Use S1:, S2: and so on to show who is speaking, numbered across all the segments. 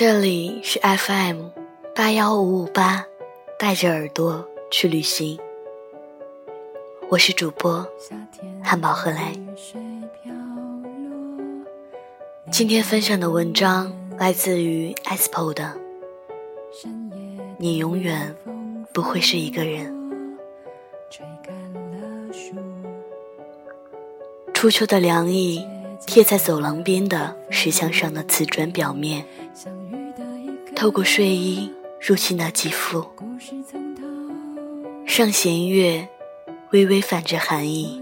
S1: 这里是 FM 八幺五五八，带着耳朵去旅行。我是主播汉堡何来。今天分享的文章来自于 Aspo 的。你永远不会是一个人。初秋的凉意贴在走廊边的石墙上的瓷砖表面。透过睡衣入侵那肌肤，上弦月微微泛着寒意。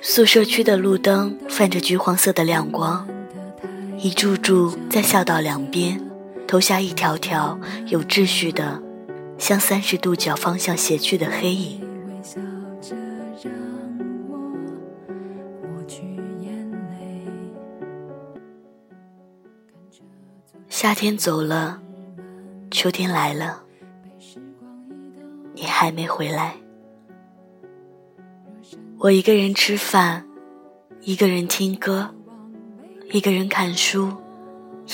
S1: 宿舍区的路灯泛着橘黄色的亮光，一柱柱在校道两边投下一条条有秩序的向三十度角方向斜去的黑影。夏天走了，秋天来了，你还没回来。我一个人吃饭，一个人听歌，一个人看书，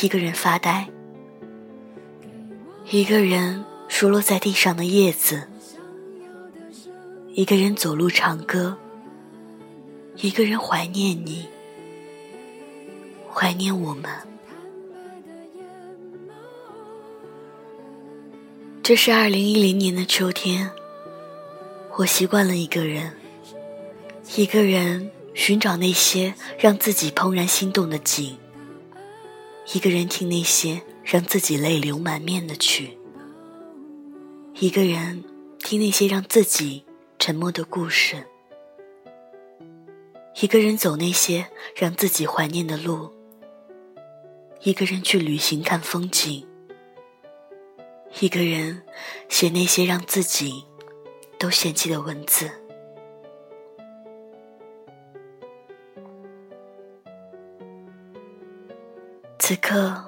S1: 一个人发呆，一个人数落在地上的叶子，一个人走路唱歌，一个人怀念你，怀念我们。这是二零一零年的秋天，我习惯了一个人，一个人寻找那些让自己怦然心动的景，一个人听那些让自己泪流满面的曲，一个人听那些让自己沉默的故事，一个人走那些让自己怀念的路，一个人去旅行看风景。一个人写那些让自己都嫌弃的文字。此刻，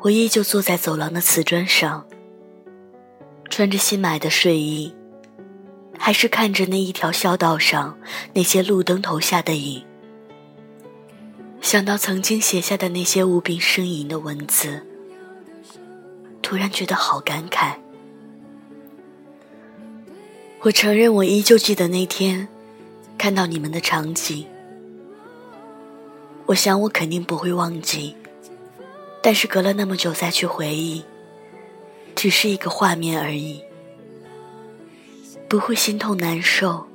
S1: 我依旧坐在走廊的瓷砖上，穿着新买的睡衣，还是看着那一条小道上那些路灯投下的影，想到曾经写下的那些无病呻吟的文字。突然觉得好感慨。我承认，我依旧记得那天看到你们的场景。我想，我肯定不会忘记。但是隔了那么久再去回忆，只是一个画面而已，不会心痛难受，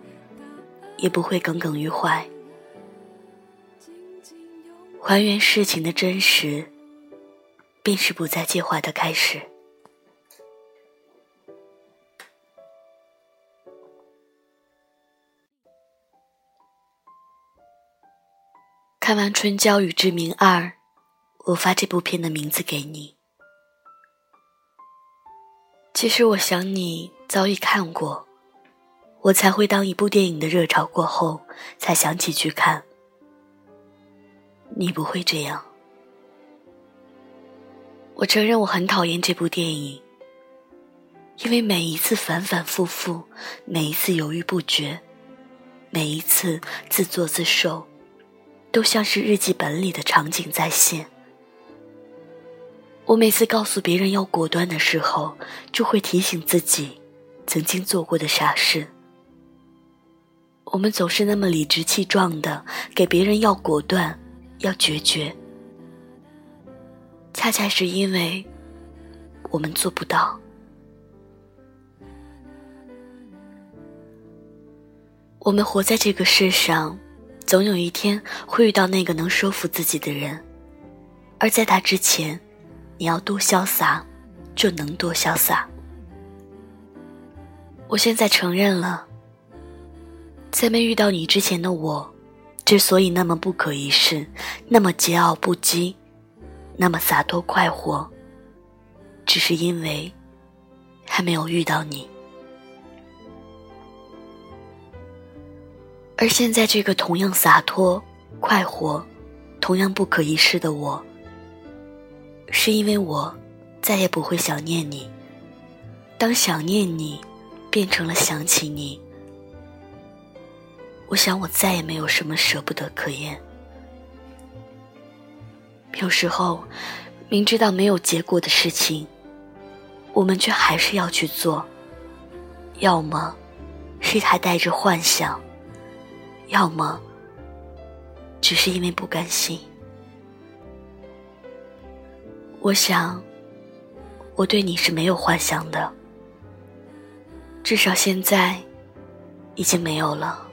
S1: 也不会耿耿于怀。还原事情的真实。便是不再计划的开始。看完《春娇与志明二》，我发这部片的名字给你。其实我想你早已看过，我才会当一部电影的热潮过后才想起去看。你不会这样。我承认我很讨厌这部电影，因为每一次反反复复，每一次犹豫不决，每一次自作自受，都像是日记本里的场景再现。我每次告诉别人要果断的时候，就会提醒自己曾经做过的傻事。我们总是那么理直气壮的给别人要果断，要决绝。恰恰是因为我们做不到，我们活在这个世上，总有一天会遇到那个能说服自己的人，而在他之前，你要多潇洒，就能多潇洒。我现在承认了，在没遇到你之前的我，之所以那么不可一世，那么桀骜不羁。那么洒脱快活，只是因为还没有遇到你。而现在这个同样洒脱、快活、同样不可一世的我，是因为我再也不会想念你。当想念你变成了想起你，我想我再也没有什么舍不得可言。有时候，明知道没有结果的事情，我们却还是要去做。要么是他带着幻想，要么只是因为不甘心。我想，我对你是没有幻想的，至少现在已经没有了。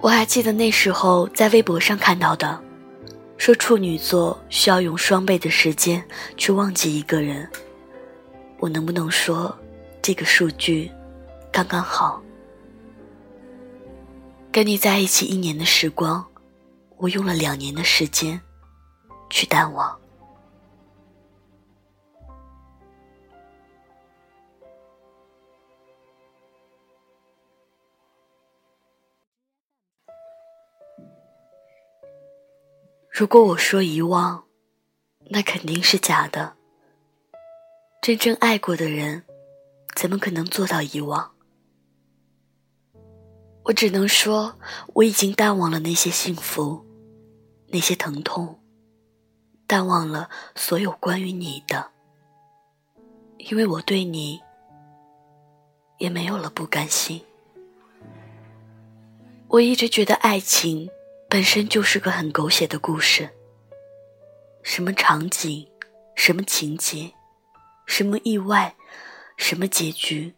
S1: 我还记得那时候在微博上看到的，说处女座需要用双倍的时间去忘记一个人。我能不能说，这个数据刚刚好？跟你在一起一年的时光，我用了两年的时间去淡忘。如果我说遗忘，那肯定是假的。真正爱过的人，怎么可能做到遗忘？我只能说，我已经淡忘了那些幸福，那些疼痛，淡忘了所有关于你的，因为我对你也没有了不甘心。我一直觉得爱情。本身就是个很狗血的故事，什么场景，什么情节，什么意外，什么结局，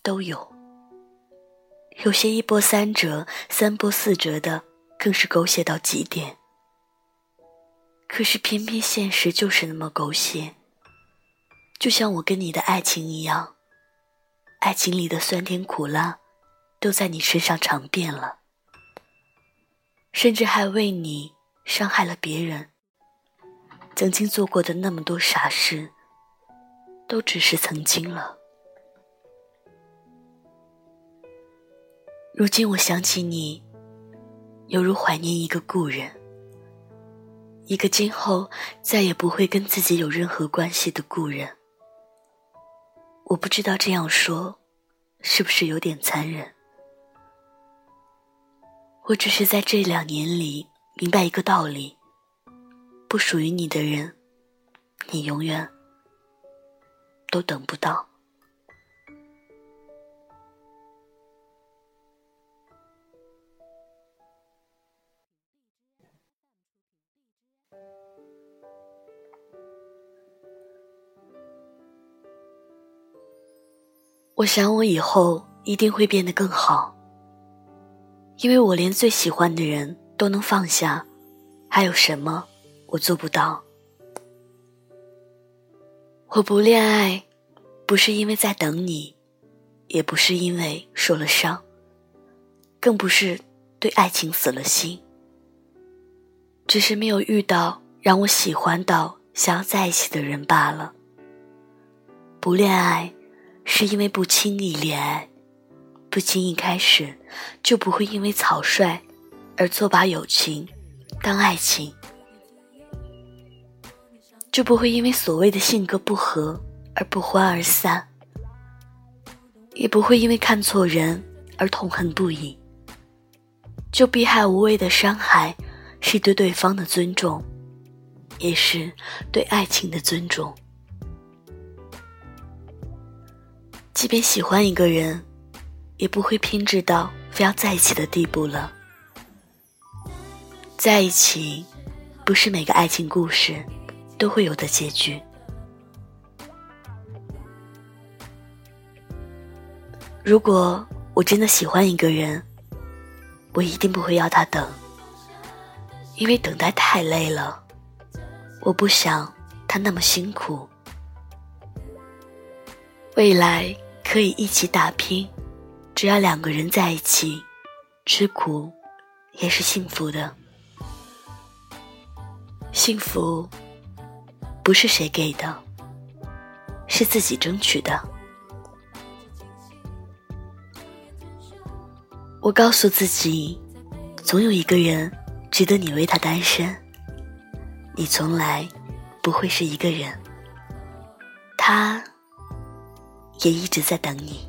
S1: 都有。有些一波三折、三波四折的，更是狗血到极点。可是偏偏现实就是那么狗血，就像我跟你的爱情一样，爱情里的酸甜苦辣，都在你身上尝遍了。甚至还为你伤害了别人。曾经做过的那么多傻事，都只是曾经了。如今我想起你，犹如怀念一个故人，一个今后再也不会跟自己有任何关系的故人。我不知道这样说，是不是有点残忍？我只是在这两年里明白一个道理：不属于你的人，你永远都等不到。我想，我以后一定会变得更好。因为我连最喜欢的人都能放下，还有什么我做不到？我不恋爱，不是因为在等你，也不是因为受了伤，更不是对爱情死了心，只是没有遇到让我喜欢到想要在一起的人罢了。不恋爱，是因为不轻易恋爱。不轻易开始，就不会因为草率而错把友情当爱情，就不会因为所谓的性格不合而不欢而散，也不会因为看错人而痛恨不已。就避害无谓的伤害，是对对方的尊重，也是对爱情的尊重。即便喜欢一个人。也不会偏执到非要在一起的地步了。在一起，不是每个爱情故事都会有的结局。如果我真的喜欢一个人，我一定不会要他等，因为等待太累了，我不想他那么辛苦。未来可以一起打拼。只要两个人在一起，吃苦也是幸福的。幸福不是谁给的，是自己争取的。我告诉自己，总有一个人值得你为他单身。你从来不会是一个人，他也一直在等你。